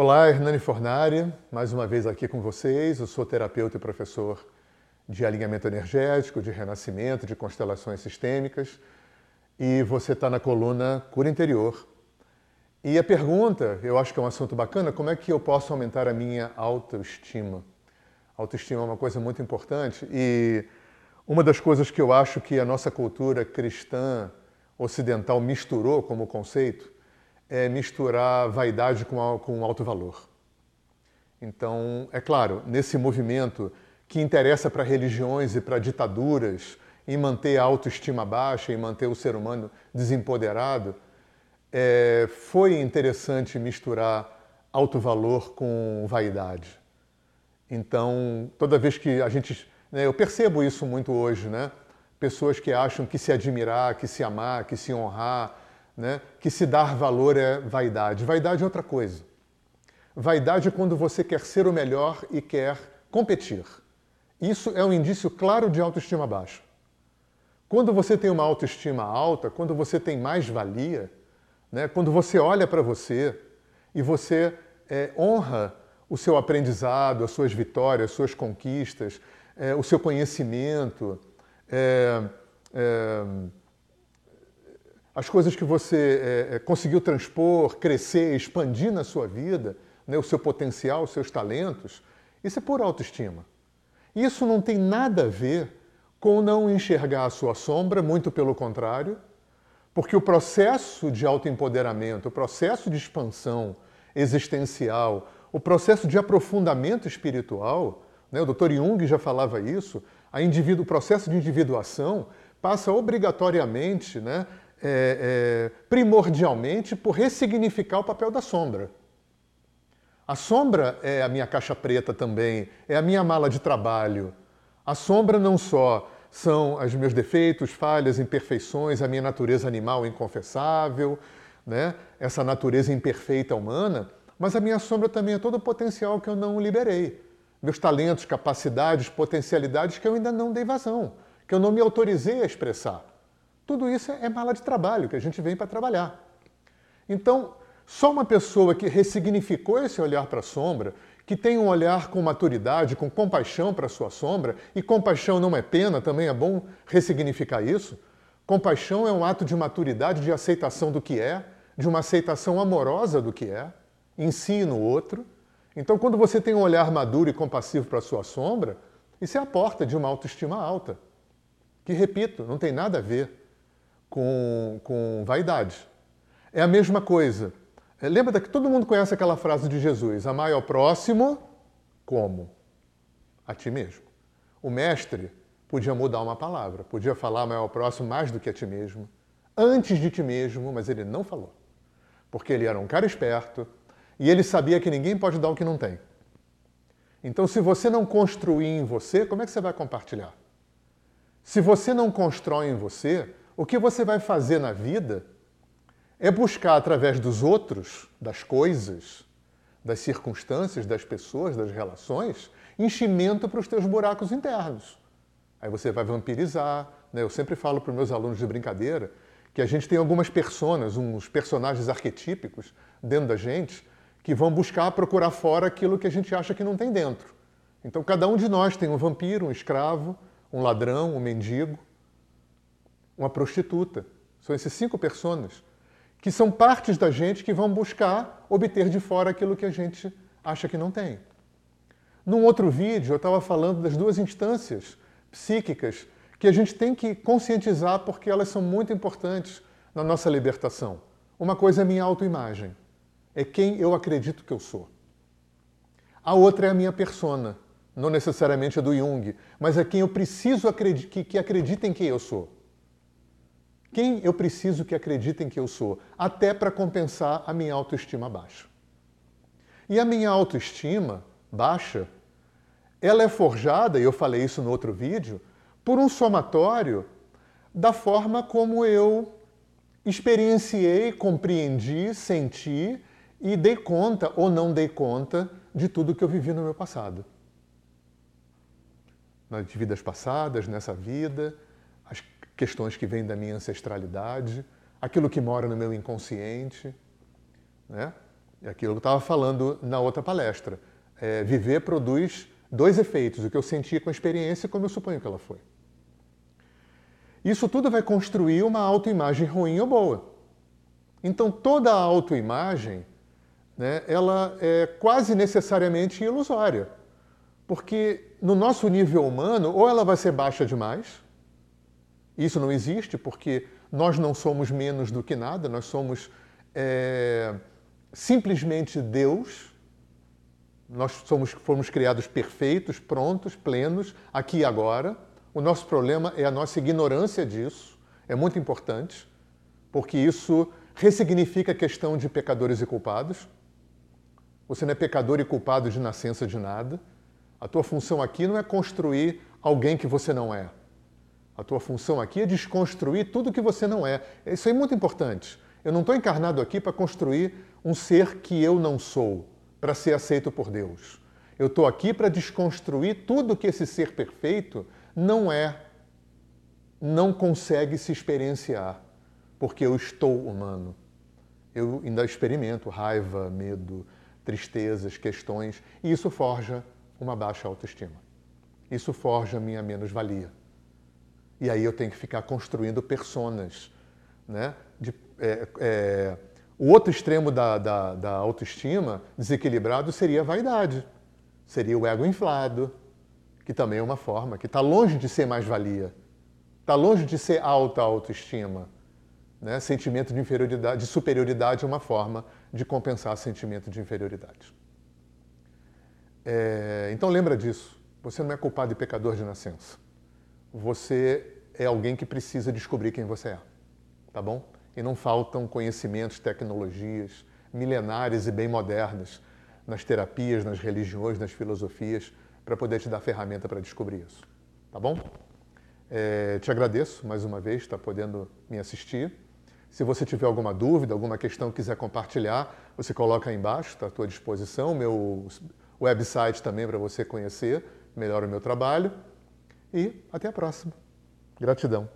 Olá, Hernani Fornari, mais uma vez aqui com vocês. Eu sou terapeuta e professor de alinhamento energético, de renascimento, de constelações sistêmicas. E você está na coluna Cura Interior. E a pergunta, eu acho que é um assunto bacana, como é que eu posso aumentar a minha autoestima? Autoestima é uma coisa muito importante e uma das coisas que eu acho que a nossa cultura cristã ocidental misturou como conceito é misturar vaidade com, com alto valor. Então, é claro, nesse movimento que interessa para religiões e para ditaduras em manter a autoestima baixa e manter o ser humano desempoderado, é, foi interessante misturar alto valor com vaidade. Então, toda vez que a gente. Né, eu percebo isso muito hoje, né? Pessoas que acham que se admirar, que se amar, que se honrar, né? que se dar valor é vaidade. Vaidade é outra coisa. Vaidade é quando você quer ser o melhor e quer competir. Isso é um indício claro de autoestima baixa. Quando você tem uma autoestima alta, quando você tem mais valia, né? quando você olha para você e você é, honra o seu aprendizado, as suas vitórias, as suas conquistas, é, o seu conhecimento, é, é as coisas que você é, é, conseguiu transpor, crescer, expandir na sua vida, né, o seu potencial, os seus talentos, isso é por autoestima. Isso não tem nada a ver com não enxergar a sua sombra, muito pelo contrário, porque o processo de autoempoderamento, o processo de expansão existencial, o processo de aprofundamento espiritual, né, o Dr. Jung já falava isso, a indivíduo, o processo de individuação passa obrigatoriamente né, é, é, primordialmente por ressignificar o papel da sombra. A sombra é a minha caixa preta também, é a minha mala de trabalho. A sombra não só são os meus defeitos, falhas, imperfeições, a minha natureza animal inconfessável, né? essa natureza imperfeita humana, mas a minha sombra também é todo o potencial que eu não liberei. Meus talentos, capacidades, potencialidades que eu ainda não dei vazão, que eu não me autorizei a expressar. Tudo isso é mala de trabalho, que a gente vem para trabalhar. Então, só uma pessoa que ressignificou esse olhar para a sombra, que tem um olhar com maturidade, com compaixão para a sua sombra, e compaixão não é pena, também é bom ressignificar isso. Compaixão é um ato de maturidade, de aceitação do que é, de uma aceitação amorosa do que é, em si e no outro. Então, quando você tem um olhar maduro e compassivo para a sua sombra, isso é a porta de uma autoestima alta. Que, repito, não tem nada a ver com, com vaidade. É a mesma coisa. É, lembra que todo mundo conhece aquela frase de Jesus: Amai ao próximo como? A ti mesmo. O mestre podia mudar uma palavra, podia falar amai ao próximo mais do que a ti mesmo, antes de ti mesmo, mas ele não falou. Porque ele era um cara esperto e ele sabia que ninguém pode dar o que não tem. Então, se você não construir em você, como é que você vai compartilhar? Se você não constrói em você, o que você vai fazer na vida é buscar através dos outros, das coisas, das circunstâncias, das pessoas, das relações, enchimento para os teus buracos internos. Aí você vai vampirizar. Né? Eu sempre falo para os meus alunos de brincadeira que a gente tem algumas personas, uns personagens arquetípicos dentro da gente, que vão buscar procurar fora aquilo que a gente acha que não tem dentro. Então cada um de nós tem um vampiro, um escravo, um ladrão, um mendigo, uma prostituta. São esses cinco personas que são partes da gente que vão buscar obter de fora aquilo que a gente acha que não tem. Num outro vídeo, eu estava falando das duas instâncias psíquicas que a gente tem que conscientizar porque elas são muito importantes na nossa libertação. Uma coisa é a minha autoimagem, é quem eu acredito que eu sou. A outra é a minha persona, não necessariamente a do Jung, mas é quem eu preciso que, que acredita em quem eu sou. Quem eu preciso que acreditem que eu sou, até para compensar a minha autoestima baixa. E a minha autoestima baixa, ela é forjada, e eu falei isso no outro vídeo, por um somatório da forma como eu experienciei, compreendi, senti e dei conta ou não dei conta de tudo que eu vivi no meu passado. Nas vidas passadas, nessa vida, questões que vêm da minha ancestralidade, aquilo que mora no meu inconsciente. Né? É aquilo que eu estava falando na outra palestra. É, viver produz dois efeitos: o que eu senti com a experiência e como eu suponho que ela foi. Isso tudo vai construir uma autoimagem ruim ou boa. Então, toda autoimagem né, ela é quase necessariamente ilusória. Porque no nosso nível humano, ou ela vai ser baixa demais, isso não existe, porque nós não somos menos do que nada, nós somos é, simplesmente Deus. Nós somos, fomos criados perfeitos, prontos, plenos, aqui e agora. O nosso problema é a nossa ignorância disso, é muito importante, porque isso ressignifica a questão de pecadores e culpados. Você não é pecador e culpado de nascença de nada. A tua função aqui não é construir alguém que você não é. A tua função aqui é desconstruir tudo que você não é. Isso é muito importante. Eu não estou encarnado aqui para construir um ser que eu não sou, para ser aceito por Deus. Eu estou aqui para desconstruir tudo que esse ser perfeito não é, não consegue se experienciar, porque eu estou humano. Eu ainda experimento raiva, medo, tristezas, questões, e isso forja uma baixa autoestima. Isso forja minha menos-valia. E aí eu tenho que ficar construindo personas. Né? De, é, é, o outro extremo da, da, da autoestima desequilibrado seria a vaidade, seria o ego inflado, que também é uma forma, que está longe de ser mais-valia, está longe de ser alta autoestima. Né? Sentimento de inferioridade, de superioridade é uma forma de compensar sentimento de inferioridade. É, então lembra disso. Você não é culpado e pecador de nascença. Você é alguém que precisa descobrir quem você é, tá bom? E não faltam conhecimentos, tecnologias milenares e bem modernas nas terapias, nas religiões, nas filosofias, para poder te dar ferramenta para descobrir isso, tá bom? É, te agradeço mais uma vez estar podendo me assistir. Se você tiver alguma dúvida, alguma questão quiser compartilhar, você coloca aí embaixo, está à tua disposição. Meu website também para você conhecer melhor o meu trabalho. E até a próxima. Gratidão.